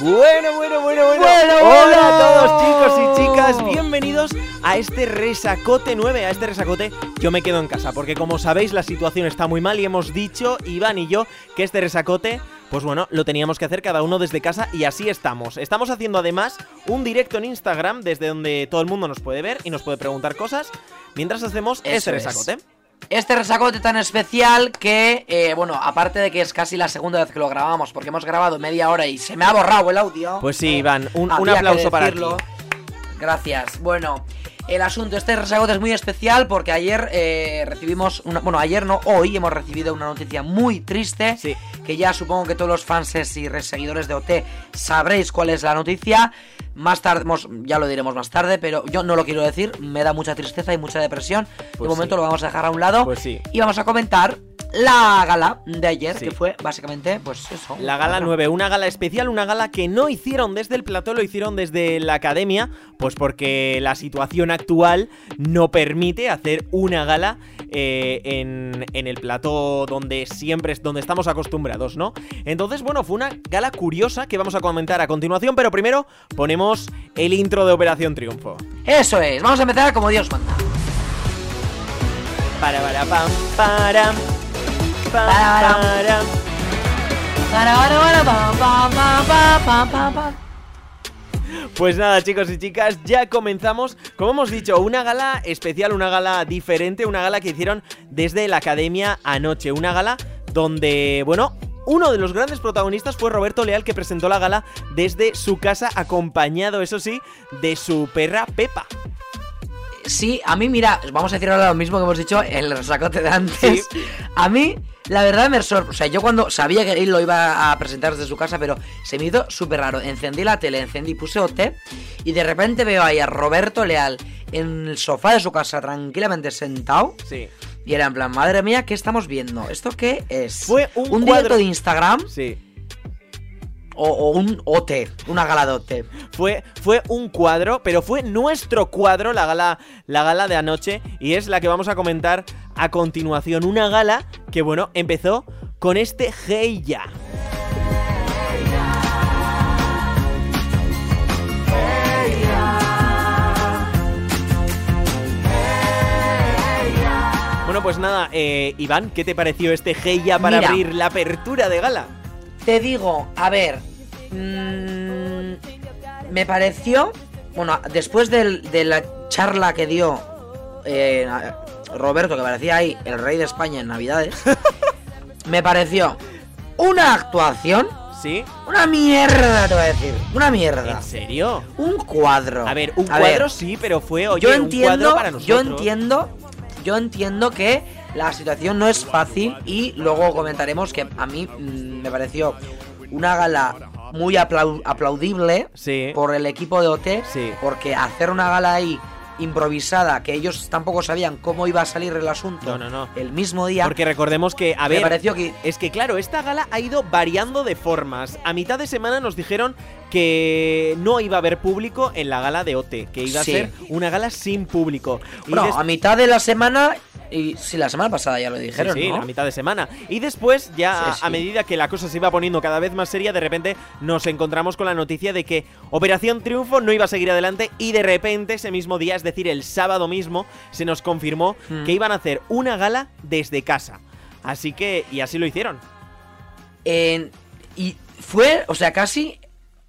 Bueno, bueno, bueno, bueno. Hola a todos chicos y chicas, bienvenidos a este resacote 9, a este resacote yo me quedo en casa, porque como sabéis la situación está muy mal y hemos dicho, Iván y yo, que este resacote pues bueno, lo teníamos que hacer cada uno desde casa y así estamos. Estamos haciendo además un directo en Instagram desde donde todo el mundo nos puede ver y nos puede preguntar cosas mientras hacemos Eso este es. Este resacote tan especial que, eh, bueno, aparte de que es casi la segunda vez que lo grabamos, porque hemos grabado media hora y se me ha borrado el audio. Pues sí, Iván, un, un aplauso para ti. Gracias. Bueno, el asunto, este resacote es muy especial porque ayer eh, recibimos, una, bueno, ayer no, hoy hemos recibido una noticia muy triste. Sí. Que ya supongo que todos los fans y seguidores de OT sabréis cuál es la noticia. Más tarde, ya lo diremos más tarde, pero yo no lo quiero decir. Me da mucha tristeza y mucha depresión. Pues de momento sí. lo vamos a dejar a un lado. Pues sí. Y vamos a comentar la gala de ayer, Sí. que fue básicamente, pues eso. La gala otra. 9, una gala especial, una gala que no hicieron desde el plató, lo hicieron desde la academia, pues porque la situación actual no permite hacer una gala eh, en, en el plató donde siempre es donde estamos acostumbrados, ¿no? Entonces, bueno, fue una gala curiosa que vamos a comentar a continuación, pero primero ponemos el intro de Operación Triunfo. Eso es, vamos a empezar como Dios manda. Para, pam, Para, para. Pues nada, chicos y chicas, ya comenzamos. Como hemos dicho, una gala especial, una gala diferente, una gala que hicieron desde la academia anoche. Una gala donde, bueno, uno de los grandes protagonistas fue Roberto Leal, que presentó la gala desde su casa, acompañado, eso sí, de su perra Pepa. Sí, a mí, mira, vamos a decir ahora lo mismo que hemos dicho en el resacote de antes. A mí, la verdad me sorprendió. O sea, yo cuando sabía que él lo iba a presentar desde su casa, pero se me hizo súper raro. Encendí la tele, encendí, puse OT y de repente veo ahí a Roberto Leal en el sofá de su casa, tranquilamente sentado. Sí. Y era en plan, madre mía, ¿qué estamos viendo? ¿Esto qué es? Fue un directo cuadro- de Instagram Sí. O, o un OT, una gala de OT. Fue, fue un cuadro, pero fue nuestro cuadro, la gala, la gala de anoche, y es la que vamos a comentar a continuación. Una gala que, bueno, empezó con este Hey Ya. Bueno, pues nada, eh, Iván, ¿qué te pareció este Hey Ya para Mira. abrir la apertura de gala? Te digo, a ver. Mm, me pareció. Bueno, después del- de la charla que dio eh, Roberto, que parecía ahí el rey de España en Navidades, me pareció una actuación. ¿Sí? Una mierda, te voy a decir. Una mierda. ¿En serio? Un cuadro. A ver, un A cuadro ver, sí, pero fue, oye, yo un cuadro entiendo, para nosotros. yo entiendo, yo entiendo que la situación no es fácil y luego comentaremos que a mí mm, me pareció una gala muy aplau- aplaudible Sí. por el equipo de OT, Sí. porque hacer una gala ahí improvisada, que ellos tampoco sabían cómo iba a salir el asunto No, no, no. el mismo día, Porque recordemos que, a me ver, pareció que es que claro, esta gala ha ido variando de formas. A mitad de semana nos dijeron que no iba a haber público en la gala de OT, que iba Sí. a ser una gala sin público. Y bueno, des- a mitad de la semana y sí, la semana pasada ya lo Sí, dijeron, sí, ¿no? la mitad de semana. Y después, ya Sí, a sí. medida que la cosa se iba poniendo cada vez más seria, de repente nos encontramos con la noticia de que Operación Triunfo no iba a seguir adelante y de repente ese mismo día, es decir, el sábado mismo, se nos confirmó Mm. que iban a hacer una gala desde casa. Así que, y así lo hicieron. Y fue, o sea, casi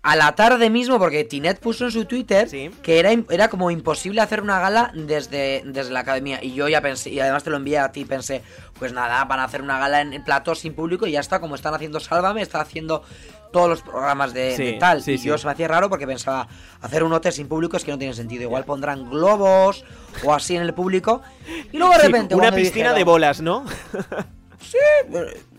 a la tarde mismo, porque Tinet puso en su Twitter Sí. que era, era como imposible hacer una gala desde, desde la academia. Y yo ya pensé, y además te lo envié a ti, pensé, pues nada, van a hacer una gala en, en plató sin público y ya está, como están haciendo Sálvame, está haciendo todos los programas de, Sí, de tal. sí, y sí. yo se me hacía raro porque pensaba, hacer un OT sin público es que no tiene sentido. Igual pondrán globos o así en el público. Y luego de Sí, repente... una piscina de bolas, ¿no?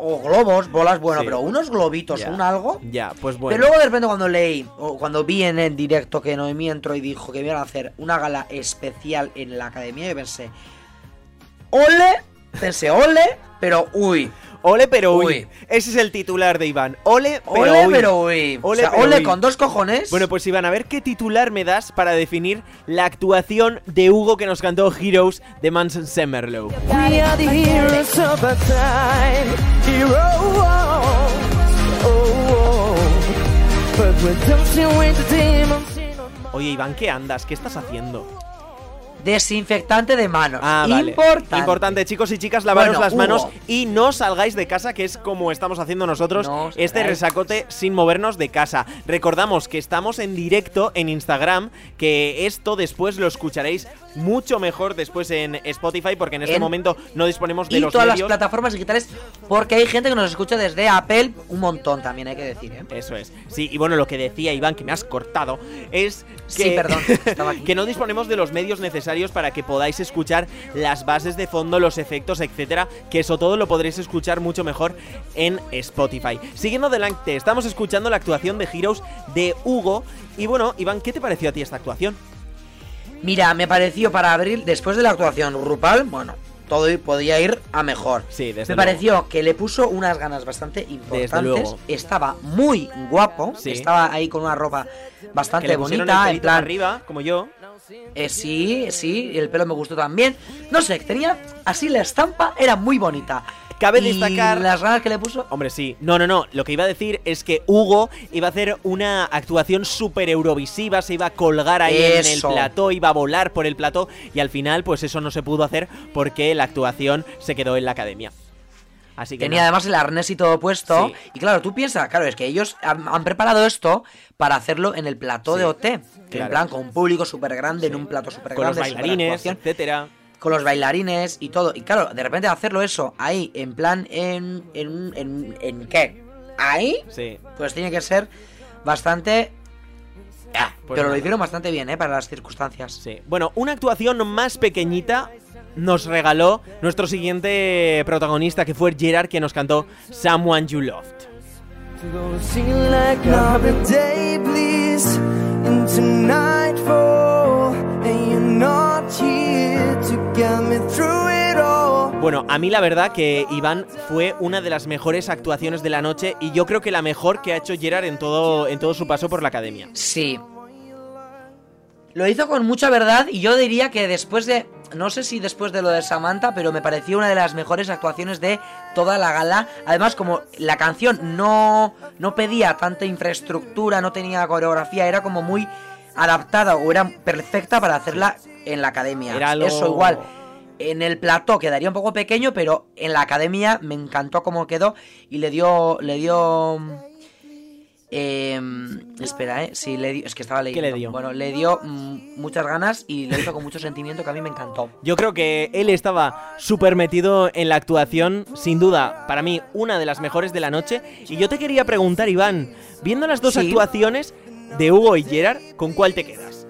O globos, bolas, bueno, Sí. pero unos globitos, un algo. ya, pues bueno. Pero luego de repente cuando leí, o cuando vi en el directo que Noemí entró y dijo que iban a hacer una gala especial en la academia, yo pensé, ole, pensé, ole, pero uy, Ole pero uy. Uy. Ese es el titular de Iván. Ole pero ole, uy. pero uy. Ole, o sea, pero ole uy. con dos cojones. Bueno, pues Iván, a ver qué titular me das para definir la actuación de Hugo que nos cantó Heroes de Manson mind. Oye, Iván, ¿qué andas? ¿Qué estás haciendo? Desinfectante de manos. Ah, vale. Importante. Importante, chicos y chicas, lavaros Bueno, las manos y no salgáis de casa, que es como estamos haciendo nosotros No este resacote sin movernos de casa. Recordamos que estamos en directo en Instagram, que esto después lo escucharéis mucho mejor después en Spotify, porque en este En- momento no disponemos de Y los todas medios. las plataformas digitales, porque hay gente que nos escucha desde Apple, un montón también hay que decir, ¿eh? Eso es. Sí, y bueno, lo que decía Iván, que me has cortado, es que, Sí, perdón, estaba aquí. que no disponemos de los medios necesarios para que podáis escuchar las bases de fondo, los efectos, etcétera, que eso todo lo podréis escuchar mucho mejor en Spotify. Siguiendo adelante, estamos escuchando la actuación de Heroes de Hugo. Y bueno, Iván, ¿qué te pareció a ti esta actuación? Mira, me pareció para abril, después de la actuación Rupal, bueno, todo podía ir a mejor. Sí, desde Me luego. pareció que le puso unas ganas bastante importantes. Estaba muy guapo, Sí. estaba ahí con una ropa bastante bonita, el en plan, arriba, como yo. Eh, sí, sí, el pelo me gustó también. No sé, tenía así la estampa, era muy bonita. Cabe Y destacar- las ganas que le puso. Hombre, sí. No, no, no. Lo que iba a decir es que Hugo iba a hacer una actuación súper eurovisiva, se iba a colgar ahí en el plató, iba a volar por el plató y al final pues eso no se pudo hacer porque la actuación se quedó en la academia. Así que Tenía además el arnés y todo puesto. Sí. Y claro, tú piensas, claro, es que ellos han, han preparado esto para hacerlo en el plató Sí, de OT. En plan, con un público súper grande, en un plato súper con grande. los bailarines, etcétera. con los bailarines y todo. Y claro, de repente hacerlo eso ahí, en plan, en. ¿En, en, en qué? Ahí, Sí. pues tiene que ser bastante. Ah, Pues pero nada. lo hicieron bastante bien, ¿eh? Para las circunstancias. Sí. Bueno, una actuación más pequeñita nos regaló nuestro siguiente protagonista que fue Gerard que nos cantó Someone You Loved. Bueno, a mí la verdad que Iván fue una de las mejores actuaciones de la noche y yo creo que la mejor que ha hecho Gerard en todo, en todo su paso por la academia. Sí. Lo hizo con mucha verdad y yo diría que después de... No sé si después de lo de Samantha, pero me pareció una de las mejores actuaciones de toda la gala. Además, como la canción no, no pedía tanta infraestructura, no tenía coreografía, era como muy adaptada o era perfecta para hacerla en la academia. Era Eso igual. En el plató quedaría un poco pequeño, pero en la academia me encantó cómo quedó y le dio... Le dio eh, espera, eh. Sí, le dio. Es que estaba leyendo. le dio? Bueno, le dio mm, muchas ganas y lo hizo con mucho sentimiento que a mí me encantó. Yo creo que él estaba súper metido en la actuación, sin duda, para mí, una de las mejores de la noche. Y yo te quería preguntar, Iván, viendo las dos Sí. actuaciones de Hugo y Gerard, ¿con cuál te quedas?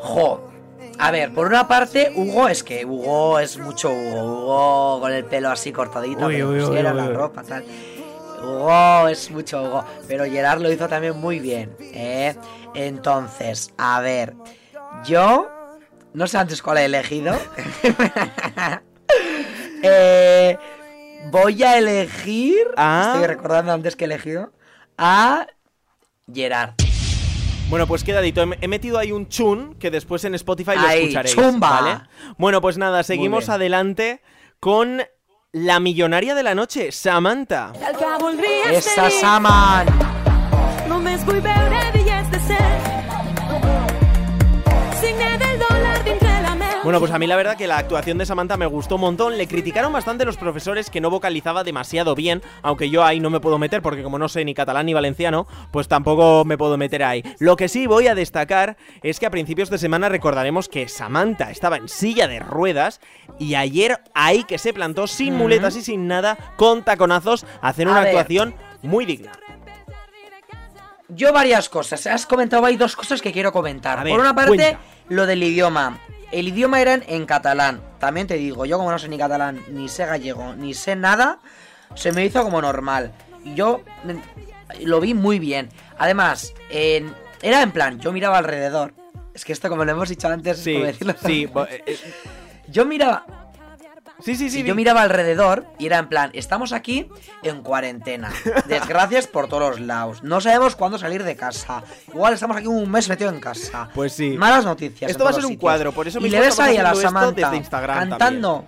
Jo. A ver, por una parte, Hugo, es que Hugo es mucho Hugo. Hugo con el pelo así cortadito, Uy, que le uy, uy, pusieron uy, la uy. ropa, tal. Hugo es mucho Hugo. Pero Gerard lo hizo también muy bien, ¿eh? Entonces, a ver. Yo. No sé antes cuál he elegido. Eh, voy a elegir. Ah. Estoy recordando antes que he elegido. A Gerard. Bueno, pues quedadito. He he metido ahí un chun que después en Spotify lo Ahí, escucharéis. chumba. ¿vale? Bueno, pues nada, seguimos adelante con la millonaria de la noche, Samantha. Voldries Esa. Saman. Bueno, pues a mí la verdad que la actuación de Samantha me gustó un montón. Le criticaron bastante los profesores que no vocalizaba demasiado bien, aunque yo ahí no me puedo meter porque como no sé ni catalán ni valenciano, pues tampoco me puedo meter ahí. Lo que sí voy a destacar es que a principios de semana recordaremos que Samantha estaba en silla de ruedas y ayer ahí que se plantó sin muletas y sin nada, con taconazos, a hacer A una ver. actuación muy digna. Yo varias cosas. Has comentado hay dos cosas que quiero comentar. Ver, Por una parte, cuenta. lo del idioma. El idioma era en, catalán. También te digo, yo como no sé ni catalán, ni sé gallego, ni sé nada, se me hizo como normal. Y Yo mm, lo vi muy bien. Además, en- era en plan, yo miraba alrededor. Es que esto, como lo hemos dicho antes, es Sí, como decirlo. sí, eh, eh, Yo miraba, sí, sí, sí. yo miraba alrededor y era en plan, estamos aquí en cuarentena. Desgracias por todos los lados. No sabemos cuándo salir de casa. Igual estamos aquí un mes metido en casa. Pues sí. Malas noticias. Esto va a ser un sitios. cuadro, por eso Y mismo le ves ahí a la Samantha cantando.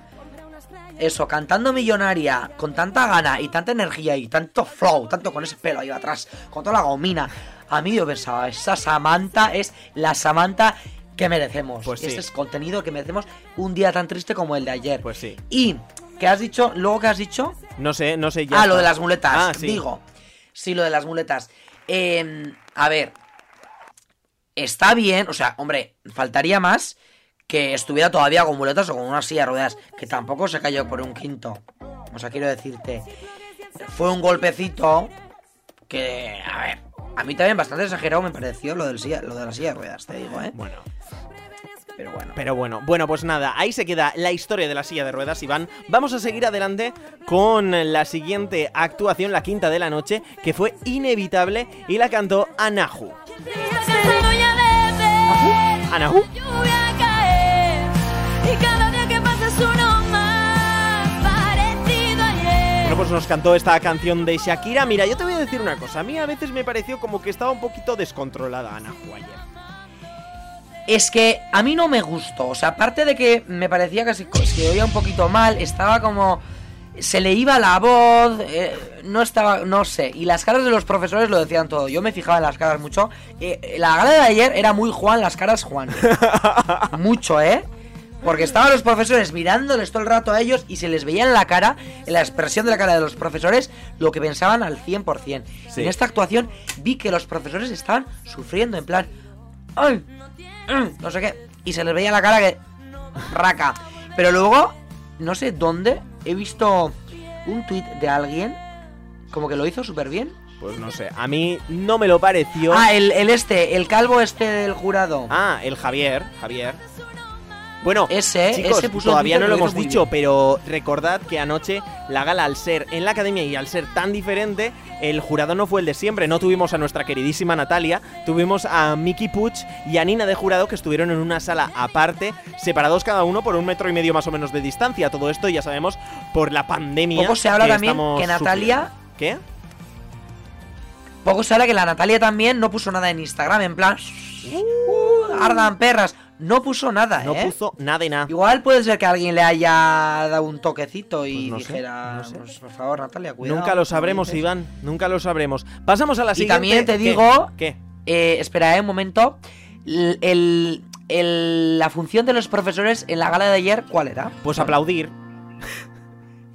eso, cantando millonaria, con tanta gana y tanta energía y tanto flow, tanto con ese pelo ahí atrás, con toda la gomina. A mí yo pensaba, esa Samantha es la Samantha que merecemos. Pues sí. Este es contenido que merecemos un día tan triste como el de ayer. Pues sí. Y, ¿qué has dicho? Luego, ¿qué has dicho? No sé, no sé ya. ah, lo de las muletas. Ah, sí. Digo. Sí, lo de las muletas. Eh, a ver. Está bien, o sea, hombre, faltaría más que estuviera todavía con muletas o con una silla de ruedas. Que tampoco se cayó por un quinto. O sea, quiero decirte. Fue un golpecito que, a ver, a mí también bastante exagerado me pareció lo, del silla, lo de la silla de ruedas, te digo, ¿eh? Bueno, Pero bueno. pero bueno, bueno, pues nada, ahí se queda la historia de la silla de ruedas, Iván. Vamos a seguir adelante con la siguiente actuación, la quinta de la noche, que fue inevitable y la cantó Anahu. Anahu. Bueno, pues nos cantó esta canción de Shakira. Mira, yo te voy a decir una cosa. A mí a veces me pareció como que estaba un poquito descontrolada Anahu ayer. Es que a mí no me gustó. O sea, aparte de que me parecía que se, se oía un poquito mal, estaba como. Se le iba la voz, eh, no estaba, no sé. Y las caras de los profesores lo decían todo. Yo me fijaba en las caras mucho. Eh, la gala de ayer era muy Juan, las caras Juan. mucho, ¿eh? Porque estaban los profesores mirándoles todo el rato a ellos y se les veía en la cara, en la expresión de la cara de los profesores, lo que pensaban al 100%. Sí. En esta actuación vi que los profesores estaban sufriendo, en plan, ¡ay! Mm, No sé qué. Y se les veía la cara que. Raca. Pero luego, no sé dónde, he visto un tuit de alguien como que lo hizo súper bien. Pues no sé, a mí no me lo pareció. Ah, el, el este, el calvo este del jurado. Ah, el Javier, Javier. Bueno, Ese, chicos, ese puso todavía no lo hemos dicho, bien. pero recordad que anoche la gala, al ser en la academia y al ser tan diferente, el jurado no fue el de siempre. No tuvimos a nuestra queridísima Natalia, tuvimos a Miki Puch y a Nina de jurado que estuvieron en una sala aparte, separados cada uno por un metro y medio más o menos de distancia. Todo esto, ya sabemos, por la pandemia. Poco se habla que también que Natalia- sufriendo. ¿Qué? Poco se habla que la Natalia también no puso nada en Instagram, en plan. "Uh, ardan perras. No puso nada, No ¿eh? puso nada de nada. Igual puede ser que alguien le haya dado un toquecito y Pues no sé, dijera, no sé. "Pues, por favor, Natalia, cuidado. Nunca lo sabremos, dices". Iván. Nunca lo sabremos. Pasamos a la Y siguiente. también te digo- ¿Qué? Eh, espera, eh, un momento. El, el- el- la función de los profesores en la gala de ayer, ¿cuál era? Pues aplaudir.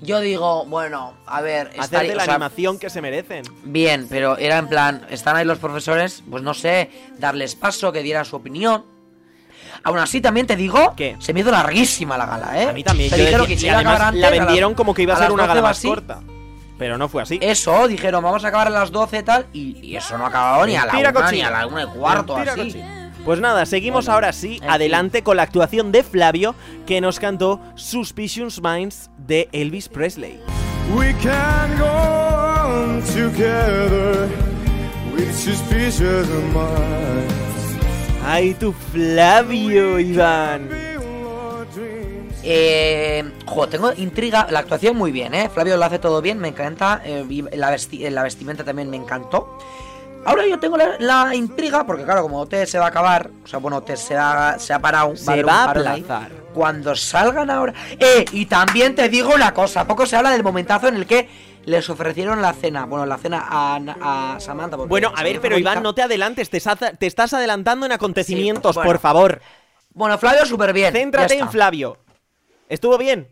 Yo digo, bueno, a ver, Hacer de la o sea, animación que se merecen. Bien, pero era en plan, están ahí los profesores, pues no sé, darles paso, que dieran su opinión. Aún así, también te digo, ¿Qué? se me hizo larguísima la gala, ¿eh? A mí también. Te yo dijeron decía- que se y iba a acabar además antes, la las- vendieron como que iba a a ser una 12 gala más así. corta. Pero no fue así. Eso, dijeron, vamos a acabar a las 12 y tal, y, y eso no ha acabado ni a la una, ni a la una y cuarto, Mentira, así. Pues nada, seguimos Bueno, ahora sí fin. adelante con la actuación de Flavio que nos cantó Suspicious Minds de Elvis Presley. We can go on together with suspicious minds. ¡Ay, tu Flavio, Iván! Eh, jo, tengo intriga. La actuación muy bien, ¿eh? Flavio lo hace todo bien, me encanta. eh, la, vesti- la vestimenta también me encantó. Ahora yo tengo la, la intriga, porque claro, como OT se va a acabar, o sea, bueno, OT se ha, se ha parado. va Se haber un va a ahí. aplazar. Cuando salgan ahora. ¡Eh! Y también te digo una cosa: poco se habla del momentazo en el que les ofrecieron la cena. Bueno, la cena a, a Samantha. Bueno, a ver, pero favorita. Iván, no te adelantes, te, estás adelantando en acontecimientos, Sí, bueno. por favor. Bueno, Flavio, súper bien. Céntrate en Flavio. ¿Estuvo bien?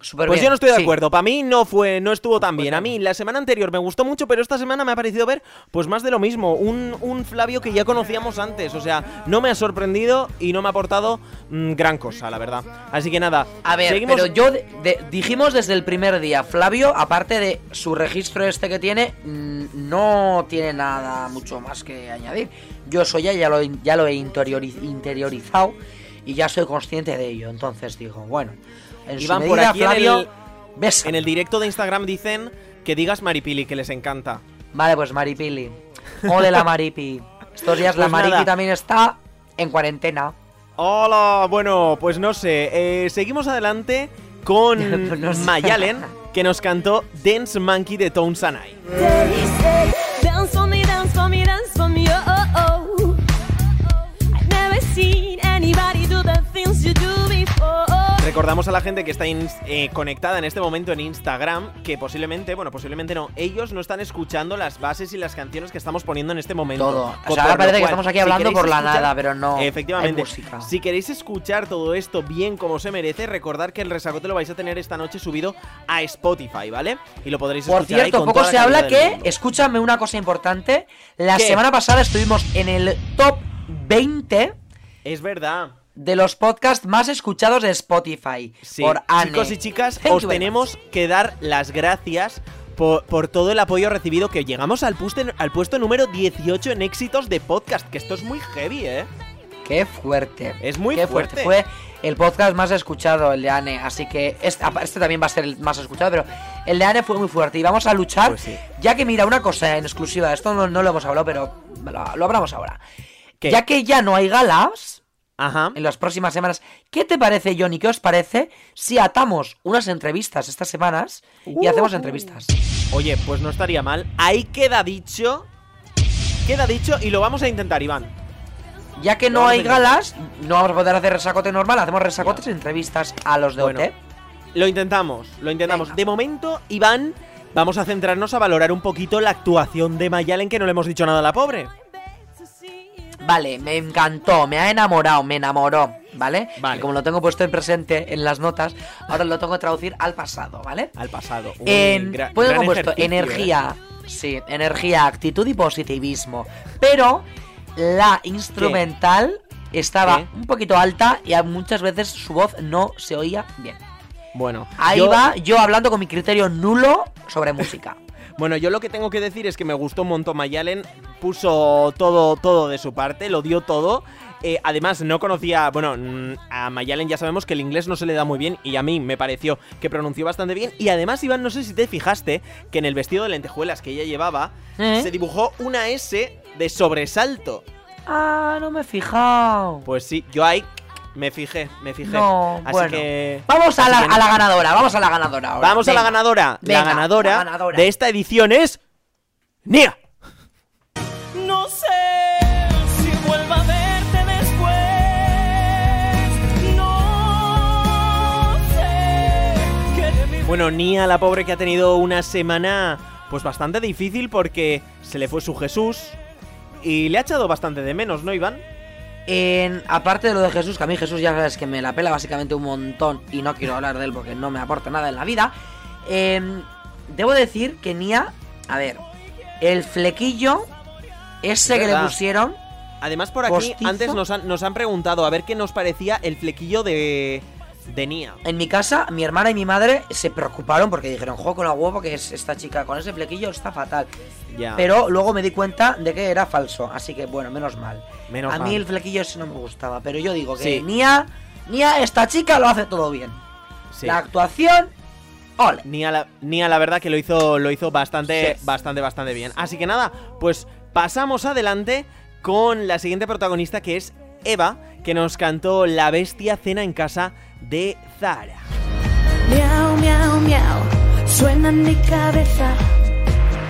Pues bien, yo no estoy de sí. acuerdo. Para mí no fue, no estuvo tan Pues bien. A mí la semana anterior me gustó mucho, pero esta semana me ha parecido ver pues más de lo mismo. Un, un Flavio que ya conocíamos antes. O sea, no me ha sorprendido y no me ha aportado mm, gran cosa, la verdad. Así que nada. A ver, seguimos. pero yo de- de- dijimos desde el primer día, Flavio, aparte de su registro este que tiene, mm, no tiene nada mucho más que añadir. Yo eso ya, ya lo, ya lo he interiori- interiorizado y ya soy consciente de ello. Entonces digo, bueno, en su por aquí en Flavio, el- besa. En el directo de Instagram dicen que digas Maripili, que les encanta. Vale, pues Maripili. Ole la Maripi. Estos días la Pues nada. Maripi también está en cuarentena. Hola, bueno, pues no sé. eh, seguimos adelante con Pues no sé. Mayalen, que nos cantó Dance Monkey de Tones Sanai. Dance for me, dance for me, dance for me, oh oh oh. Recordamos a la gente que está eh, conectada en este momento en Instagram que posiblemente, bueno, posiblemente no, ellos no están escuchando las bases y las canciones que estamos poniendo en este momento. Todo. O sea, ahora por parece que estamos aquí hablando por la escuchar- nada, pero no. Efectivamente. Música. Si queréis escuchar todo esto bien como se merece, recordar que el resacote lo vais a tener esta noche subido a Spotify, ¿vale? Y lo podréis Por escuchar ahí cierto, con poco se la habla que, escúchame una cosa importante, la ¿Qué? semana pasada estuvimos en el top 20 Es verdad. De los podcasts más escuchados de Spotify. Sí, por Anne. chicos y chicas, Thank os tenemos que dar las gracias por, por todo el apoyo recibido, que llegamos al, puste- al puesto número 18 en éxitos de podcast, que esto es muy heavy, ¿eh? Qué fuerte. Es muy Qué fuerte. Fue el podcast más escuchado, el de Anne. Así que este, este también va a ser el más escuchado, pero el de Anne fue muy fuerte. Y vamos a luchar. Pues sí. Ya que mira, una cosa en exclusiva, esto no, no lo hemos hablado, pero lo, lo hablamos ahora. ¿Qué? Ya que ya no hay galas Ajá. en las próximas semanas, ¿qué te parece, Johnny? ¿Qué os parece si atamos unas entrevistas estas semanas y hacemos entrevistas? Oye, pues no estaría mal. Ahí queda dicho. Queda dicho y lo vamos a intentar, Iván. Ya que no hay galas, no vamos a poder hacer resacote normal, hacemos resacotes y entrevistas a los de Bueno, OT. Lo intentamos, lo intentamos. Venga. De momento, Iván, vamos a centrarnos a valorar un poquito la actuación de Mayalen, que no le hemos dicho nada a la pobre. Vale, me encantó, me ha enamorado, me enamoró, ¿vale? Vale. Y como lo tengo puesto en presente en las notas, ahora lo tengo que traducir al pasado, ¿vale? Al pasado. En, pues gran puesto ejercicio, ¿eh? energía, sí, energía, actitud y positivismo. Pero la instrumental estaba ¿Qué? un poquito alta y muchas veces su voz no se oía bien. Bueno, Ahí yo- va yo hablando con mi criterio nulo sobre música. Bueno, yo lo que tengo que decir es que me gustó un montón Mayalen, puso todo, todo de su parte, lo dio todo. Eh, además, no conocía, bueno, mm, a Mayalen ya sabemos que el inglés no se le da muy bien y a mí me pareció que pronunció bastante bien. Y además, Iván, no sé si te fijaste que en el vestido de lentejuelas que ella llevaba ¿Eh? se dibujó una S de sobresalto. Ah, no me he fijado. Pues sí, yo ahí me fijé, me fijé. No, Así bueno. que... Vamos a la, que no. a la ganadora, vamos a la ganadora ahora. Vamos a la ganadora. Venga, la, ganadora la ganadora. de esta edición es... ¡Nia! No sé si vuelva a verte después. No sé mi Bueno, Nia, la pobre que ha tenido una semana pues bastante difícil porque se le fue su Jesús y le ha echado bastante de menos, ¿no, Iván? En, aparte de lo de Jesús, que a mí Jesús ya sabes que me la pela básicamente un montón y no quiero hablar de él porque no me aporta nada en la vida. em, debo decir que Nia, a ver, el flequillo ese Es que le pusieron, Además, por aquí ¿Postizo? antes nos han, nos han preguntado a ver qué nos parecía el flequillo de, de Nia. en mi casa, mi hermana y mi madre se preocuparon porque dijeron, jo, con la huevo que es esta chica con ese flequillo está fatal. Ya. Pero luego me di cuenta de que era falso, así que bueno, menos mal. Menos a mí el flequillo ese no me gustaba, pero yo digo que Sí. Nia, Nia, esta chica lo hace todo bien. Sí. La actuación, ole. Nia, la, Nia, la verdad que lo hizo, lo hizo bastante, bastante, bastante bien. Así que nada, pues pasamos adelante con la siguiente protagonista que es Eva, que nos cantó La bestia cena en casa de Zara. Miau, miau, miau, suena en mi cabeza.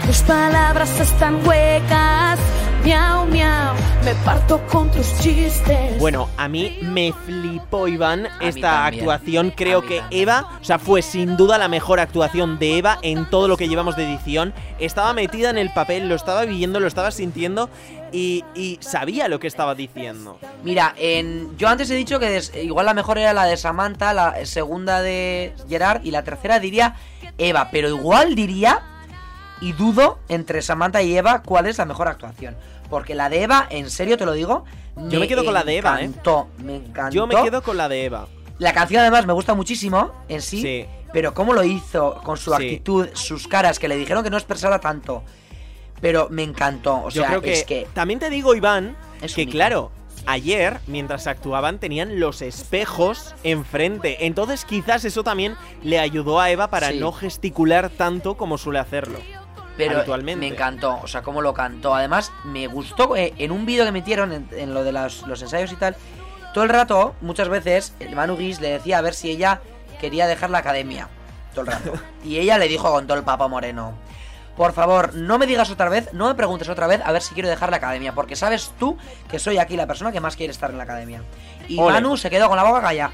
Tus palabras están huecas. Miau, miau, me parto con tus chistes. Bueno, a mí me flipó Iván esta actuación. Creo que también. Eva, o sea, fue sin duda la mejor actuación de Eva en todo lo que llevamos de edición. Estaba metida en el papel, lo estaba viviendo, lo estaba sintiendo y, y sabía lo que estaba diciendo. Mira, en, yo antes he dicho que des- igual la mejor era la de Samantha, la segunda de Gerard y la tercera diría Eva, pero igual diría y dudo entre Samantha y Eva cuál es la mejor actuación. Porque la de Eva, en serio te lo digo, Yo me quedo con la de Eva, ¿eh? Me encantó, me encantó. Yo me quedo con la de Eva. La canción además me gusta muchísimo en sí, Sí. pero cómo lo hizo con su Sí. actitud, sus caras, que le dijeron que no expresara tanto. Pero me encantó, o Yo sea, creo que, es que también te digo, Iván, Es que claro, ayer, mientras actuaban, tenían los espejos enfrente. Entonces quizás eso también le ayudó a Eva para Sí. no gesticular tanto como suele hacerlo. Pero habitualmente. me encantó, o sea, cómo lo cantó. Además, me gustó eh, en un vídeo que metieron en, en lo de las- los ensayos y tal. Todo el rato, muchas veces, el Manu Guis le decía a ver si ella quería dejar la academia. Todo el rato. y ella le dijo con todo el papa moreno. Por favor, no me digas otra vez, no me preguntes otra vez a ver si quiero dejar la academia, porque sabes tú que soy aquí la persona que más quiere estar en la academia. Y Ole. Manu se quedó con la boca callada.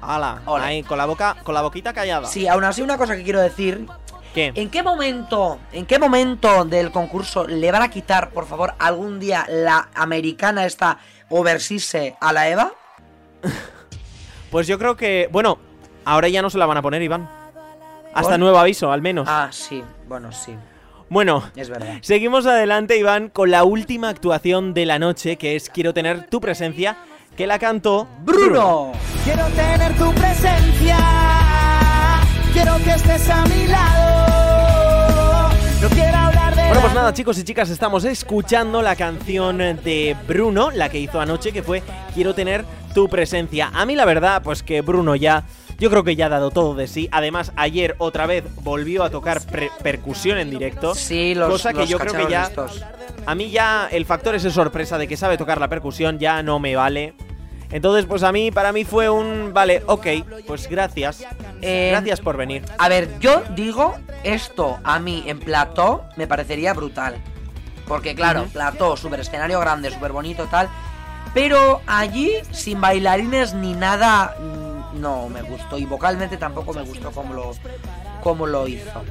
Ala, Ole. ahí, con la boca, con la boquita callada. Sí, aún así una cosa que quiero decir. ¿Qué? ¿En qué momento, en qué momento del concurso le van a quitar, por favor, algún día la americana esta oversise a la Eva? Pues yo creo que, bueno, ahora ya no se la van a poner, Iván. Hasta ¿Por? nuevo aviso, al menos. Ah, sí, bueno, sí, Bueno, es verdad. seguimos adelante, Iván, con la última actuación de la noche, que es Quiero tener tu presencia, que la cantó ¡Bruno! Quiero tener tu presencia, quiero que estés a mi lado. No quiero hablar de Bueno, pues nada, chicos y chicas, estamos escuchando la canción de Bruno, la que hizo anoche, que fue Quiero tener tu presencia. A mí la verdad, pues que Bruno ya, yo creo que ya ha dado todo de sí. Además, ayer otra vez volvió a tocar percusión en directo. Sí, los, cosa que los yo creo que cacharros ya, estos. a mí ya el factor ese sorpresa de que sabe tocar la percusión ya no me vale. Entonces, pues a mí, para mí fue un, vale, ok, pues gracias. Eh, Gracias por venir. A ver, yo digo, esto a mí en plató me parecería brutal. Porque claro, Ujú. plató, super escenario grande, súper bonito, tal. Pero allí, sin bailarines ni nada, mm, no me gustó. Y vocalmente tampoco me gustó como lo, como lo hizo.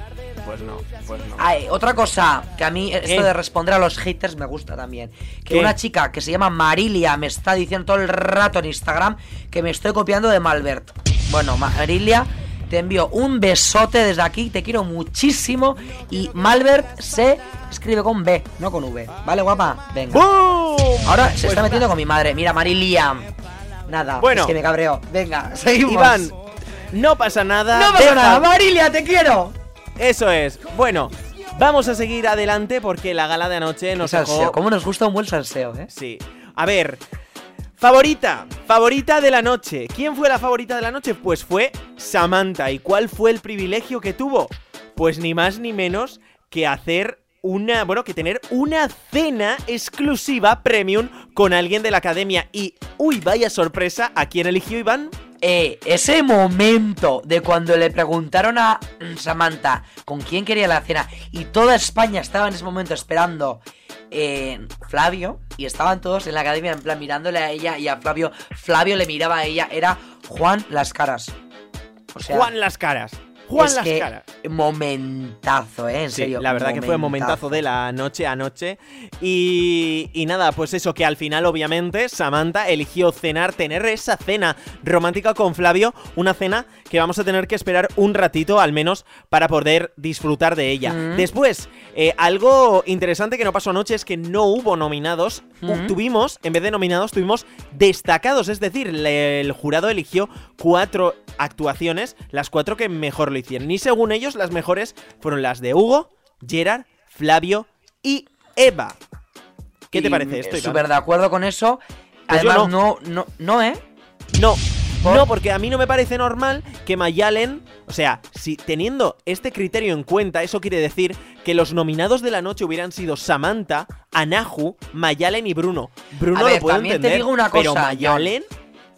Pues no, pues no. Ay, otra cosa que a mí esto ¿Qué? de responder a los haters me gusta también. Que ¿Qué? una chica que se llama Marilia me está diciendo todo el rato en Instagram que me estoy copiando de Malbert. Bueno, Marilia, te envío un besote desde aquí, te quiero muchísimo. Y Malbert se escribe con B, no con V. ¿Vale, guapa? Venga. Ahora se Pues está metiendo con mi madre. Mira, Marilia. Nada, Bueno. es que me cabreo. Venga, seguimos. Iván, no pasa nada. no pasa deja- nada. Marilia, te quiero. Eso es. Bueno, vamos a seguir adelante porque la gala de anoche nos dejó. ¿Cómo nos gusta un buen salseo, eh? Sí. A ver. Favorita, favorita de la noche. ¿Quién fue la favorita de la noche? Pues fue Samantha. ¿Y cuál fue el privilegio que tuvo? Pues ni más ni menos que hacer una, bueno, que tener una cena exclusiva premium con alguien de la academia. Y, uy, vaya sorpresa, ¿a quién eligió Iván? Eh, ese momento de cuando le preguntaron a Samantha con quién quería la cena y toda España estaba en ese momento esperando eh, Flavio y estaban todos en la academia en plan mirándole a ella y a Flavio. Flavio le miraba a ella, era Juan las caras. Juan las caras. Juan es las que caras. momentazo, eh, en Sí, serio. la verdad que fue momentazo de la noche a noche. Y, y nada, pues eso, que al final, obviamente, Samantha eligió cenar, tener esa cena romántica con Flavio. Una cena que vamos a tener que esperar un ratito, al menos, para poder disfrutar de ella. Mm. Después, eh, algo interesante que no pasó anoche es que no hubo nominados. Mm. Tuvimos, en vez de nominados, tuvimos destacados. Es decir, le- el jurado eligió cuatro actuaciones, las cuatro que mejor lo hicieron. Y según ellos, las mejores fueron las de Hugo, Gerard, Flavio y Eva. ¿Qué te parece esto? Súper de acuerdo con eso. Pues Además, no, no, no, ¿eh? No, ¿Por? no, porque a mí no me parece normal que Mayalen, o sea, si teniendo este criterio en cuenta, eso quiere decir que los nominados de la noche hubieran sido Samantha, Anahu, Mayalen y Bruno. Bruno A ver, lo puedo también te entender, digo una pero cosa, Mayalen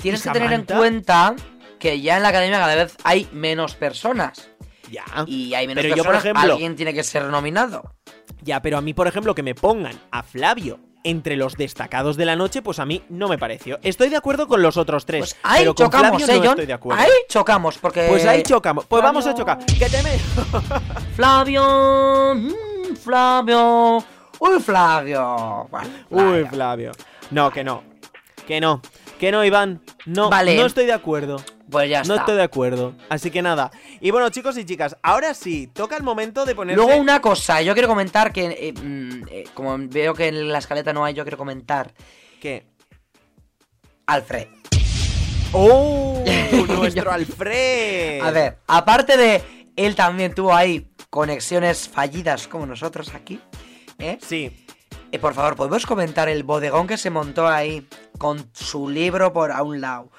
Tienes ¿Y que tener en cuenta que ya en la academia cada vez hay menos personas. ya. Y hay menos Pero yo, por personas, ejemplo- alguien tiene que ser nominado. Ya, pero a mí, por ejemplo, que me pongan a Flavio entre los destacados de la noche, pues a mí no me pareció. Estoy de acuerdo con los otros tres, Pues ahí pero con chocamos, Flavio ¿eh, no estoy de acuerdo. Ahí chocamos, porque... Pues ahí chocamos. Pues vamos a Flavio- chocar. Que te me... Flavio... mm, Flavio... Uy, Flavio... Bueno, Uy, Flavio. Flavio. No, que no. Que no. Que no, Iván. No, Vale. no estoy de acuerdo. Pues ya No está. estoy de acuerdo. Así que nada. Y bueno, chicos y chicas, ahora sí, toca el momento de ponerse... Luego una cosa, yo quiero comentar que... eh, mm, eh, como veo que en la escaleta no hay, yo quiero comentar... ¿Qué? Alfred. ¡Oh! ¡Nuestro Alfred! A ver, aparte de él también tuvo ahí conexiones fallidas como nosotros aquí, ¿eh? Sí. Eh, por favor, ¿podemos comentar el bodegón que se montó ahí con su libro por a un lado?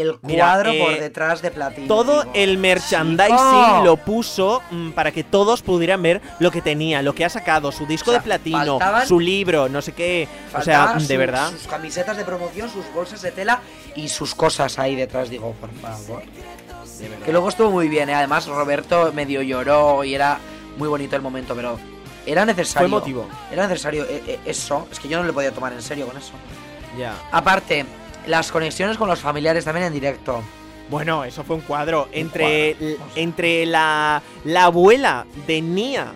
El Mira, cuadro eh, por detrás de platino. Todo digo, el merchandising lo puso mm, para que todos pudieran ver lo que tenía, lo que ha sacado, su disco O sea, de platino, faltaban- su libro, no sé qué. O sea, Faltaban de sus- verdad. Sus camisetas de promoción, sus bolsas de tela y sus cosas ahí detrás, digo, por favor. Que luego estuvo muy bien, ¿eh? además Roberto medio lloró y era muy bonito el momento, pero era necesario. Fue emotivo. Era necesario eh, eh, eso, es que yo no le podía tomar en serio con eso. Ya. Aparte, las conexiones con los familiares también en directo. Bueno, eso fue un cuadro. Entre, cuadro, entre la, la abuela de Nia,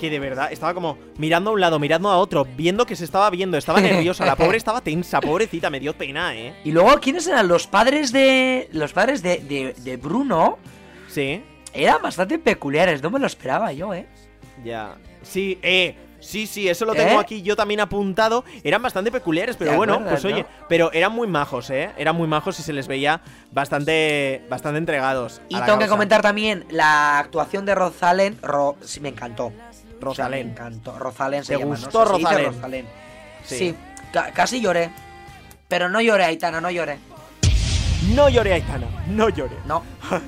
que de verdad estaba como mirando a un lado, mirando a otro, viendo que se estaba viendo, estaba nerviosa. La pobre estaba tensa, pobrecita, me dio pena, ¿eh? Y luego, ¿quiénes eran los padres de. Los padres de, de, de Bruno? Sí, Eran bastante peculiares, no me lo esperaba yo, ¿eh? ya. Sí, eh. Sí, sí, eso lo tengo ¿Eh? aquí yo también apuntado. Eran bastante peculiares, pero ¿Te bueno, acuerdas, pues oye, no? pero eran muy majos, ¿eh? Eran muy majos y se les veía bastante, bastante entregados. Y tengo que comentar también la actuación de Rosalén. Ro- sí, me encantó. O sea, Rosalén. me encantó. Rosalén se ¿Te llama, gustó ¿no? Dice Rosalén? Rosalén. Sí. Sí, ca- casi lloré. Pero no lloré, Aitana, no lloré. No llore, Aitana, no llore. No.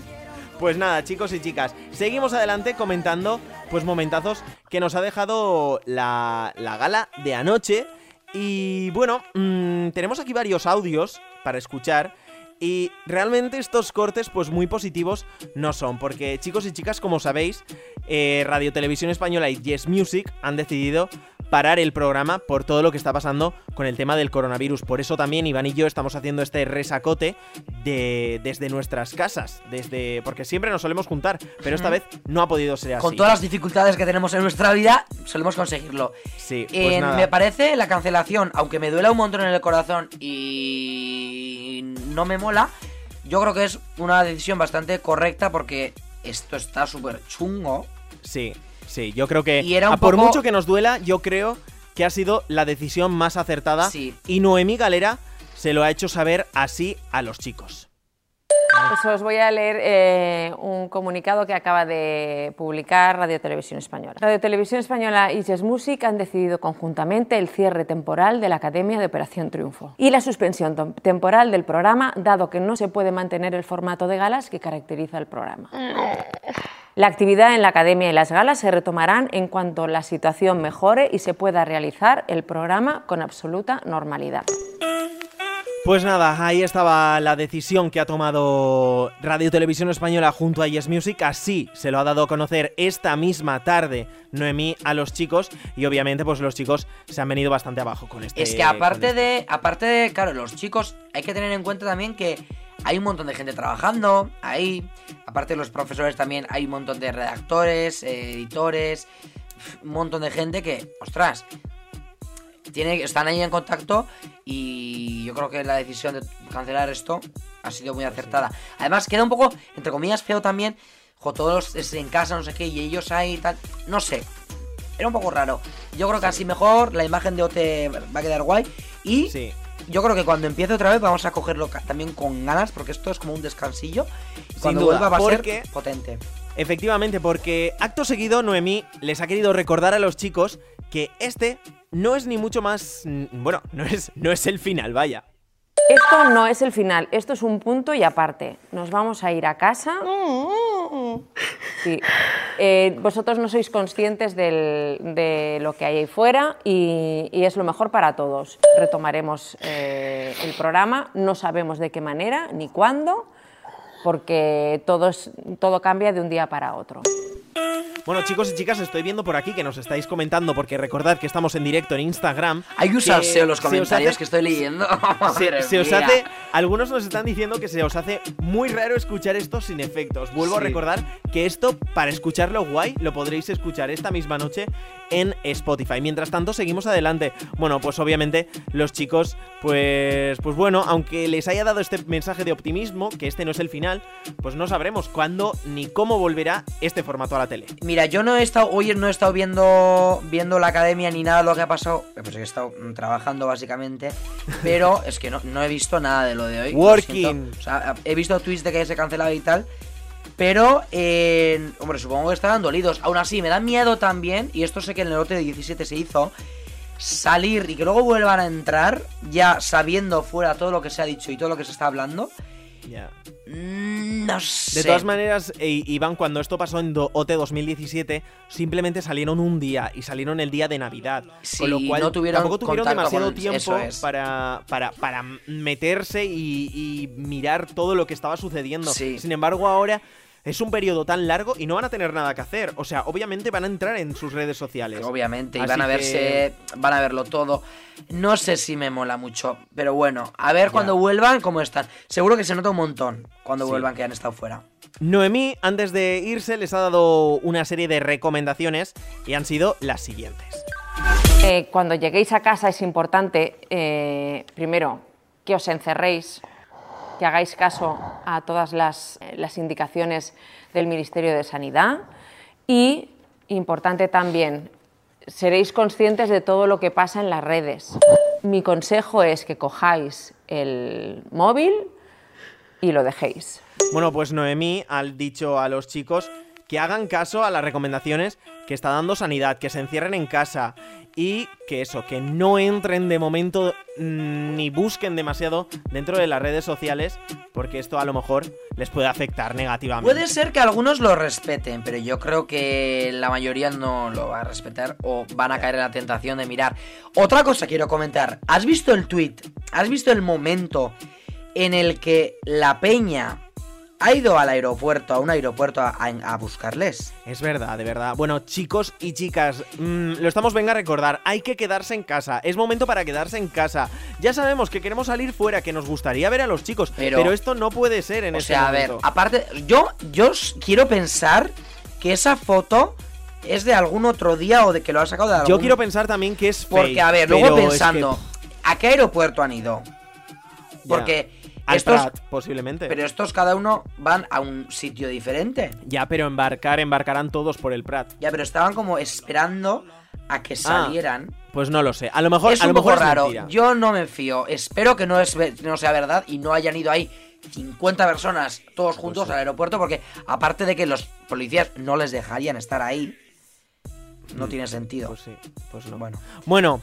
Pues nada, chicos y chicas, seguimos adelante comentando pues momentazos que nos ha dejado la, la gala de anoche. Y bueno, mm, tenemos aquí varios audios para escuchar. Y realmente estos cortes pues muy positivos no son, porque chicos y chicas, como sabéis, eh, Radio Televisión Española y Yes Music han decidido parar el programa por todo lo que está pasando con el tema del coronavirus. Por eso también Iván y yo estamos haciendo este resacote de, desde nuestras casas, desde porque siempre nos solemos juntar, pero esta vez no ha podido ser así. Con todas las dificultades que tenemos en nuestra vida, solemos conseguirlo. Sí, pues Eh, nada. me parece la cancelación, aunque me duela un montón en el corazón y no me mola, yo creo que es una decisión bastante correcta porque esto está súper chungo. Sí, sí, yo creo que Y era un a por mucho que nos duela, yo creo que ha sido la decisión más acertada Sí. y Noemí Galera se lo ha hecho saber así a los chicos. Pues os voy a leer eh, un comunicado que acaba de publicar Radio Televisión Española. Radio Televisión Española y Yes Music han decidido conjuntamente el cierre temporal de la Academia de Operación Triunfo y la suspensión temporal del programa, dado que no se puede mantener el formato de galas que caracteriza el programa. La actividad en la academia y las galas se retomarán en cuanto la situación mejore y se pueda realizar el programa con absoluta normalidad. Pues nada, ahí estaba la decisión que ha tomado Radio Televisión Española junto a Yes Music. Así se lo ha dado a conocer esta misma tarde Noemí a los chicos. Y obviamente, pues los chicos se han venido bastante abajo con este. Es que aparte de, aparte de, claro, los chicos, hay que tener en cuenta también que hay un montón de gente trabajando ahí. Aparte de los profesores también hay un montón de redactores, editores, un montón de gente que, ostras, tiene, están ahí en contacto y yo creo que la decisión de cancelar esto ha sido muy acertada. Además, queda un poco, entre comillas, feo también, jo, todos es en casa, no sé qué, y ellos ahí y tal, no sé. Era un poco raro. Yo creo que así mejor, la imagen de OT va a quedar guay. Y Sí. yo creo que cuando empiece otra vez vamos a cogerlo también con ganas, porque esto es como un descansillo. Y Sin cuando duda, vuelva va a ser potente. Efectivamente, porque acto seguido Noemí les ha querido recordar a los chicos que este no es ni mucho más. mm, Bueno, no es, no es el final, vaya. Esto no es el final, esto es un punto y aparte. Nos vamos a ir a casa. Sí. Eh, vosotros no sois conscientes de lo que hay ahí fuera y, y es lo mejor para todos. Retomaremos eh, el programa, no sabemos de qué manera ni cuándo, porque todo, es- todo cambia de un día para otro. Bueno, chicos y chicas, estoy viendo por aquí que nos estáis comentando, porque recordad que estamos en directo en Instagram. Hay un que salseo en los comentarios hace- que estoy leyendo. Se, se os hace. Algunos nos están diciendo que se os hace muy raro escuchar esto sin efectos. Vuelvo a recordar que esto, para escucharlo guay, lo podréis escuchar esta misma noche en Spotify. Mientras tanto, seguimos adelante. Bueno, pues obviamente los chicos, pues, pues bueno, aunque les haya dado este mensaje de optimismo, que este no es el final, pues no sabremos cuándo ni cómo volverá este formato a la tele. Mira, yo no he estado, hoy no he estado viendo, viendo la academia ni nada de lo que ha pasado. Pues he estado mm, trabajando básicamente. Pero es que no, no he visto nada de lo de hoy. Working. O sea, he visto tweets de que se cancelaba y tal. Pero, eh, hombre, supongo que estarán dolidos. Aún así, me da miedo también, y esto sé que en el lote de 17 se hizo, salir y que luego vuelvan a entrar ya sabiendo fuera todo lo que se ha dicho y todo lo que se está hablando. Ya. Mm, No sé. De todas maneras, eh, Iván, cuando esto pasó en Do- OT 2017, simplemente salieron un día y salieron el día de Navidad. Sí, con lo cual no tuvieron tampoco tuvieron demasiado tiempo es. para, para, para meterse y, y mirar todo lo que estaba sucediendo. Sí. Sin embargo, ahora. Es un periodo tan largo y no van a tener nada que hacer. O sea, obviamente van a entrar en sus redes sociales. Obviamente, y Así van a que- verse, van a verlo todo. No sé si me mola mucho, pero bueno, a ver cuando vuelvan cómo están. Seguro que se nota un montón cuando Sí. vuelvan que han estado fuera. Noemí, antes de irse, les ha dado una serie de recomendaciones y han sido las siguientes. Eh, cuando lleguéis a casa es importante, eh, primero, que os encerréis, que hagáis caso a todas las, eh, las indicaciones del Ministerio de Sanidad y, importante también, seréis conscientes de todo lo que pasa en las redes. Mi consejo es que cojáis el móvil y lo dejéis. Bueno, pues Noemí ha dicho a los chicos que hagan caso a las recomendaciones que está dando Sanidad, que se encierren en casa y que eso, que no entren de momento mm, ni busquen demasiado dentro de las redes sociales, porque esto a lo mejor les puede afectar negativamente. Puede ser que algunos lo respeten, pero yo creo que la mayoría no lo va a respetar o van a caer en la tentación de mirar. Otra cosa quiero comentar. ¿Has visto el tweet? ¿Has visto el momento en el que la peña ha ido al aeropuerto, a un aeropuerto, a, a- a buscarles? Es verdad, de verdad. Bueno, chicos y chicas, mm, lo estamos venga a recordar. Hay que quedarse en casa. Es momento para quedarse en casa. Ya sabemos que queremos salir fuera, que nos gustaría ver a los chicos, pero, Pero- esto no puede ser en O este sea, a ver, momento. aparte, yo, yo quiero pensar que esa foto es de algún otro día o de que lo ha sacado de algún... Yo quiero pensar también que es Porque, a ver, luego es que- pensando, ¿a qué aeropuerto han ido? Porque Al estos, Prat, posiblemente. pero estos cada uno van a un sitio diferente. Ya, pero embarcar, embarcarán todos por el Prat. Ya, pero estaban como esperando a que salieran. Pues no lo sé. A lo mejor, es a un lo poco mejor raro. Yo no me fío. Espero que no, es, no sea verdad y no hayan ido ahí 50 personas todos juntos sí. al aeropuerto porque aparte de que los policías no les dejarían estar ahí, no tiene sentido. Pues sí, pues no. Bueno, Bueno,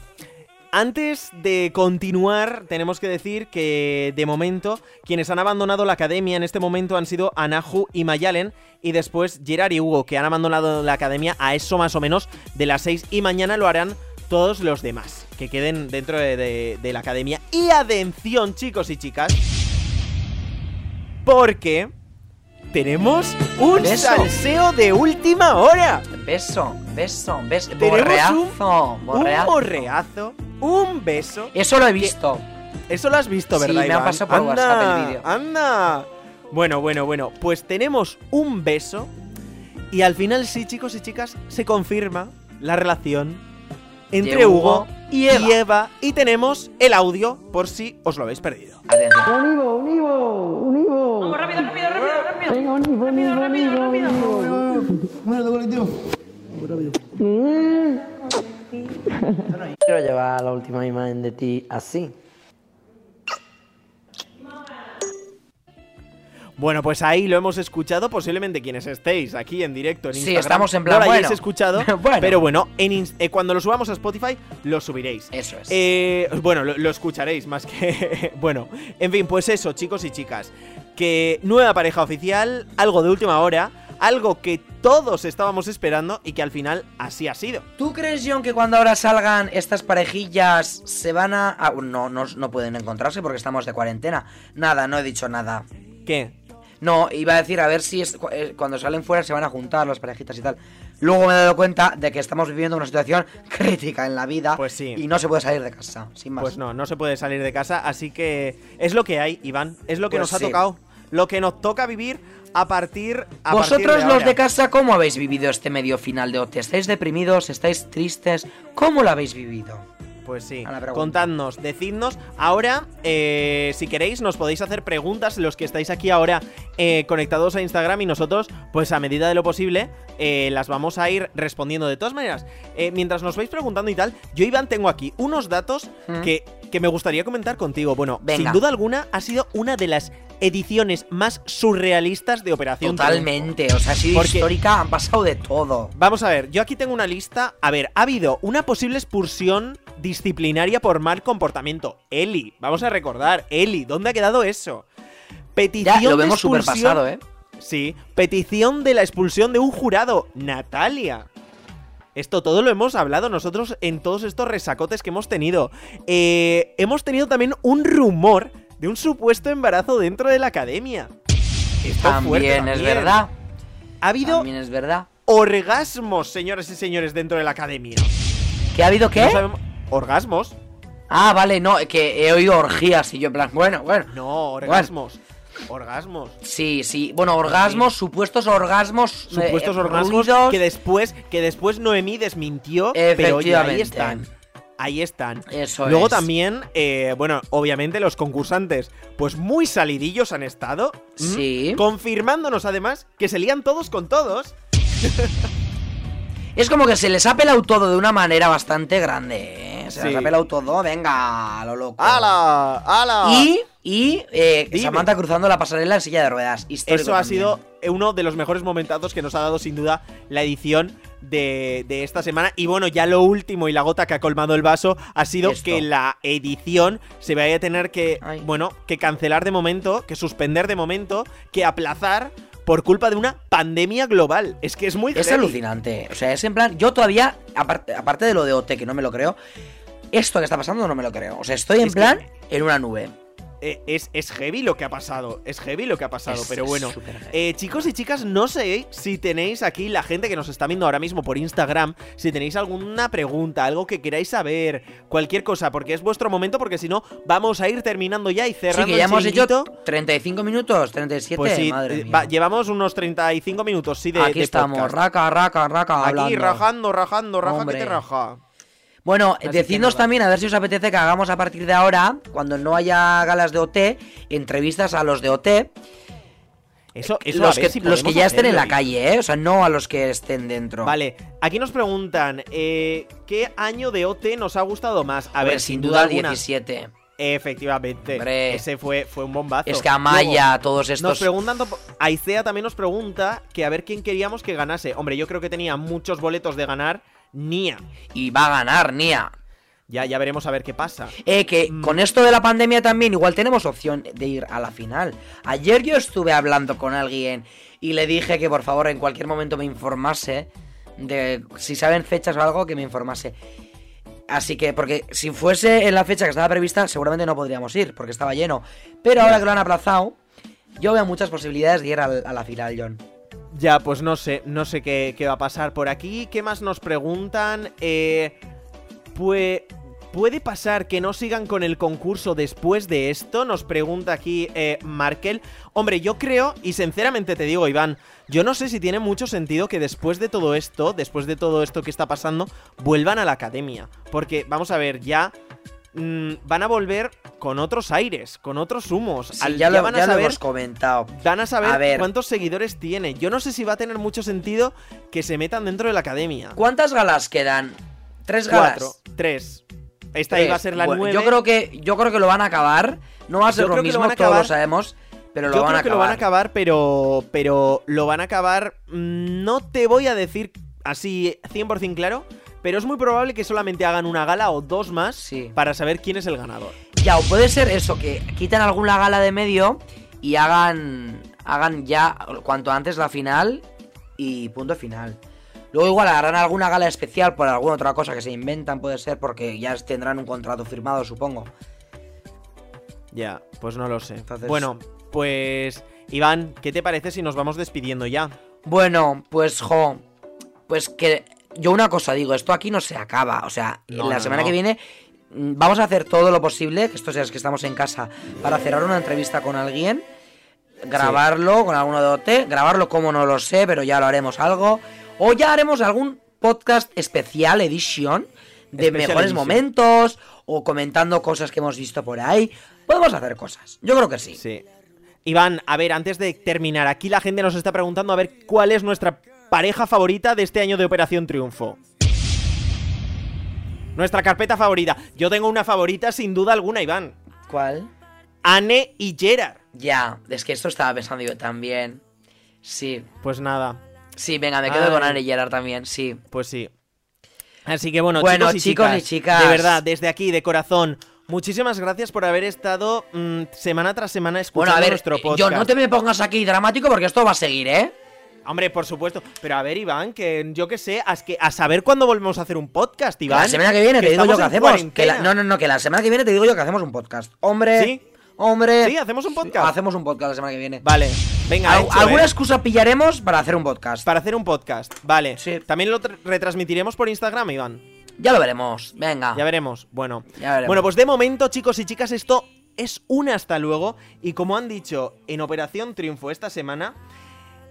antes de continuar, tenemos que decir que de momento quienes han abandonado la academia en este momento han sido Anahu y Mayalen y después Gerard y Hugo, que han abandonado la academia a eso más o menos de las 6 y mañana lo harán todos los demás, que queden dentro de, de- la academia. Y atención chicos y chicas, porque tenemos un Beso. salseo de última hora. beso, beso, beso, Tenemos borreazo, Un borreazo. morreazo, un beso. Eso lo he visto. Eso lo has visto, Sí, ¿verdad? me han Iván? pasado por anda, WhatsApp el vídeo. Anda. Bueno, bueno, bueno. Pues tenemos un beso. Y al final, sí, chicos y chicas, se confirma la relación entre De Hugo, Hugo y Eva. y Eva. Y tenemos el audio por si os lo habéis perdido. Atención. Quiero llevar la última imagen de ti así. Bueno, pues ahí lo hemos escuchado. Posiblemente quienes estéis aquí en directo en Sí, Instagram. estamos en plan, no lo hayáis bueno. escuchado. Bueno. Pero bueno, en eh, cuando lo subamos a Spotify, lo subiréis. Eso es. Eh, bueno, lo, lo escucharéis más que. bueno, en fin, pues eso, chicos y chicas. Que nueva pareja oficial, algo de última hora, algo que todos estábamos esperando y que al final así ha sido. ¿Tú crees, John, que cuando ahora salgan estas parejillas se van a... ah, no, no, no pueden encontrarse porque estamos de cuarentena. Nada, no he dicho nada. ¿Qué? No, iba a decir a ver si es, eh, cuando salen fuera se van a juntar las parejitas y tal. Luego me he dado cuenta de que estamos viviendo una situación crítica en la vida Pues sí. y no se puede salir de casa, sin más. Pues no, no se puede salir de casa, así que es lo que hay, Iván. Es lo que Pues nos ha tocado. Lo que nos toca vivir a partir. A Vosotros partir de los ahora. de casa, ¿cómo habéis vivido este medio final de OT? ¿Estáis deprimidos? ¿Estáis tristes? ¿Cómo lo habéis vivido? Pues sí, contadnos, decidnos. Ahora, eh, si queréis, nos podéis hacer preguntas, los que estáis aquí ahora eh, conectados a Instagram y nosotros, pues a medida de lo posible, eh, las vamos a ir respondiendo. De todas maneras, eh, mientras nos vais preguntando y tal, yo, Iván, tengo aquí unos datos ¿Mm? que, que me gustaría comentar contigo. Bueno, Venga. sin duda alguna, ha sido una de las ediciones más surrealistas de Operación Triunfo. Totalmente, o sea, ha sido Porque- histórica, han pasado de todo. Vamos a ver, yo aquí tengo una lista. A ver, ha habido una posible expulsión disciplinaria por mal comportamiento. Eli, vamos a recordar, Eli, ¿dónde ha quedado eso? Petición Ya, lo de vemos expulsión- pasado, ¿eh? Sí, petición de la expulsión de un jurado, Natalia. Esto todo lo hemos hablado nosotros en todos estos resacotes que hemos tenido. Eh, hemos tenido también un rumor de un supuesto embarazo dentro de la academia. Esto fuerte También, es también. verdad. ha habido También es verdad. orgasmos, señores y señores, dentro de la academia. ¿Qué ha habido qué? No sabemos- Orgasmos. Ah, vale, no, que he oído orgías y yo en plan, bueno, bueno. No, orgasmos. Orgasmos. Sí, sí. Bueno, orgasmos, supuestos orgasmos. Supuestos eh, orgasmos ruidos. que después, que después Noemí desmintió. Pero ahí Efectivamente. están. Ahí están. Eso Luego es. también, eh, bueno, obviamente los concursantes, pues muy salidillos han estado. ¿m? Sí. Confirmándonos además que se lían todos con todos. Es como que se les ha pelado todo de una manera bastante grande, ¿eh? Se Sí. les ha pelado todo, venga, lo loco. ¡Hala! ¡Hala! Y, y eh. Samantha cruzando la pasarela en silla de ruedas. Histórico Eso ha también. sido uno de los mejores momentazos que nos ha dado sin duda la edición de, de esta semana. Y bueno, ya lo último y la gota que ha colmado el vaso ha sido Esto. que la edición se vaya a tener que, Ay. bueno, que cancelar de momento, que suspender de momento, que aplazar por culpa de una pandemia global. Es que es muy Es heavy. alucinante. O sea, es en plan. Yo todavía, aparte, aparte de lo de OT, que no me lo creo, esto que está pasando no me lo creo. O sea, estoy en Es que- plan en una nube. Eh, es, es heavy lo que ha pasado. Es heavy lo que ha pasado. Es- pero bueno. Eh, chicos y chicas, no sé si tenéis aquí la gente que nos está viendo ahora mismo por Instagram. Si tenéis alguna pregunta, algo que queráis saber, cualquier cosa, porque es vuestro momento. Porque si no, vamos a ir terminando ya y Sí, cerrando que el ya hemos hecho chiringuito. 35 minutos, 37. Pues sí, madre eh, mía. va- llevamos unos 35 minutos, sí, de Aquí de estamos, podcast. raca, raca, raca. Aquí hablando. rajando, rajando, raja Hombre. que te raja. Bueno, que decidnos también a ver si os apetece que hagamos a partir de ahora, cuando no haya galas de OT, entrevistas a los de OT, Eso, eso a los, ver que, si los que ya estén en la calle, ¿eh? O sea, no a los que estén dentro. Vale, aquí nos preguntan, eh, ¿qué año de OT nos ha gustado más? A A ver, ver, sin duda el alguna. 17. Efectivamente. Hombre. Ese fue, fue un bombazo. Es que Amaya, todos Luego, estos... Nos preguntan. Aicea también nos pregunta que a ver quién queríamos que ganase. Hombre, yo creo que tenía muchos boletos de ganar Nia. Y va a ganar, Nia. Ya, ya veremos a ver qué pasa. Eh, que Mm. con esto de la pandemia también igual tenemos opción de ir a la final. Ayer yo estuve hablando con alguien y le dije que por favor en cualquier momento me informase de si saben fechas o algo que me informase. Así que, porque si fuese en la fecha que estaba prevista, seguramente no podríamos ir, porque estaba lleno. Pero ahora que lo han aplazado, yo veo muchas posibilidades de ir a la final, John. Ya, pues no sé, no sé qué, qué va a pasar por aquí. ¿Qué más nos preguntan? Eh, pues... ¿Puede pasar que no sigan con el concurso después de esto? Nos pregunta aquí eh, Markel. Hombre, yo creo, y sinceramente te digo, Iván, yo no sé si tiene mucho sentido que después de todo esto, después de todo esto que está pasando, vuelvan a la academia. Porque, vamos a ver, ya mm, van a volver con otros aires, con otros humos. Sí, Al- ya, lo, van a ya lo saber hemos comentado. Van a saber A ver. cuántos seguidores tiene. Yo no sé si va a tener mucho sentido que se metan dentro de la academia. ¿Cuántas galas quedan? ¿Tres galas? Cuatro, tres. Esta Tres. iba a ser la Bueno, nueve. Yo creo que yo creo que lo van a acabar. No va a ser Yo lo lo mismo, a todos lo sabemos, pero lo Yo van creo a que acabar. lo van a acabar, pero, pero lo van a acabar. mm, No te voy a decir así 100% claro, pero es muy probable que solamente hagan una gala o dos más Sí. para saber quién es el ganador. Ya, o puede ser eso, que quitan alguna gala de medio y hagan hagan ya cuanto antes la final y punto final. Luego igual harán alguna gala especial por alguna otra cosa que se inventan, puede ser, porque ya tendrán un contrato firmado, supongo. Ya, pues no lo sé. Entonces- Bueno, pues Iván, ¿qué te parece si nos vamos despidiendo ya? Bueno, pues jo, pues que yo una cosa digo, esto aquí no se acaba, o sea, No, la no, semana no. que viene vamos a hacer todo lo posible, que estos días que estamos en casa, para cerrar una entrevista con alguien, grabarlo con alguno de OT, grabarlo como no lo sé, pero ya lo haremos algo, o ya haremos algún podcast especial edition de mejores momentos o comentando cosas que hemos visto por ahí. Podemos hacer cosas. Yo creo que sí. Sí. Iván, a ver, antes de terminar, aquí la gente nos está preguntando a ver cuál es nuestra pareja favorita de este año de Operación Triunfo. Nuestra carpeta favorita. Yo tengo una favorita sin duda alguna, Iván. ¿Cuál? Anne y Gerard. Ya, es que esto estaba pensando yo también. Sí, Pues nada, sí, venga, me quedo Ay. con Anne Gerard también, sí. pues sí. Así que bueno, Bueno, chicos, y, chicos chicas, y chicas. de verdad, desde aquí, de corazón, muchísimas gracias por haber estado mm, semana tras semana escuchando Bueno, a ver, nuestro eh, podcast. yo no te me pongas aquí dramático porque esto va a seguir, ¿eh? Hombre, por supuesto. Pero a ver, Iván, que yo qué sé, a, que, a saber cuándo volvemos a hacer un podcast, Que Iván. la semana que viene te digo yo que hacemos. Que la- no, no, no, que la semana que viene te digo yo que hacemos un podcast. Hombre, ¿Sí? hombre. Sí, hacemos un podcast. Hacemos un podcast la semana que viene. Vale, Venga, Al- hecho, alguna ¿eh? excusa pillaremos para hacer un podcast. Para hacer un podcast. Vale. Sí. También lo tra- retransmitiremos por Instagram, Iván. Ya lo veremos. Venga. Ya veremos. Bueno. Ya veremos. Bueno, pues de momento, chicos y chicas, esto es un hasta luego. Y como han dicho en Operación Triunfo esta semana,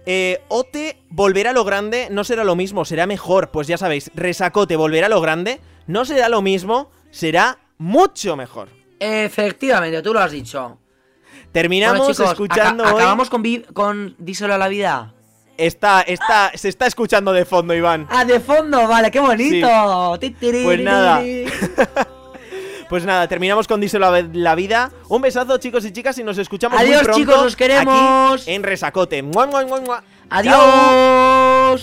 eh, Ote volverá a lo grande, no será lo mismo, será mejor. Pues ya sabéis, Resacote volverá a lo grande, no será lo mismo, será mucho mejor. Efectivamente, tú lo has dicho. Terminamos Bueno, chicos, escuchando aca- hoy. acabamos con, vi- con Díselo a la vida. Está, está, se está escuchando de fondo, Iván. Ah, de fondo, vale, qué bonito. Tiri, Pues nada. Pues nada, terminamos con Díselo a la vida. Un besazo, chicos y chicas, y nos escuchamos muy Adiós, pronto chicos, os queremos. aquí en Resacote. Mua, mua, mua, mua. Chao.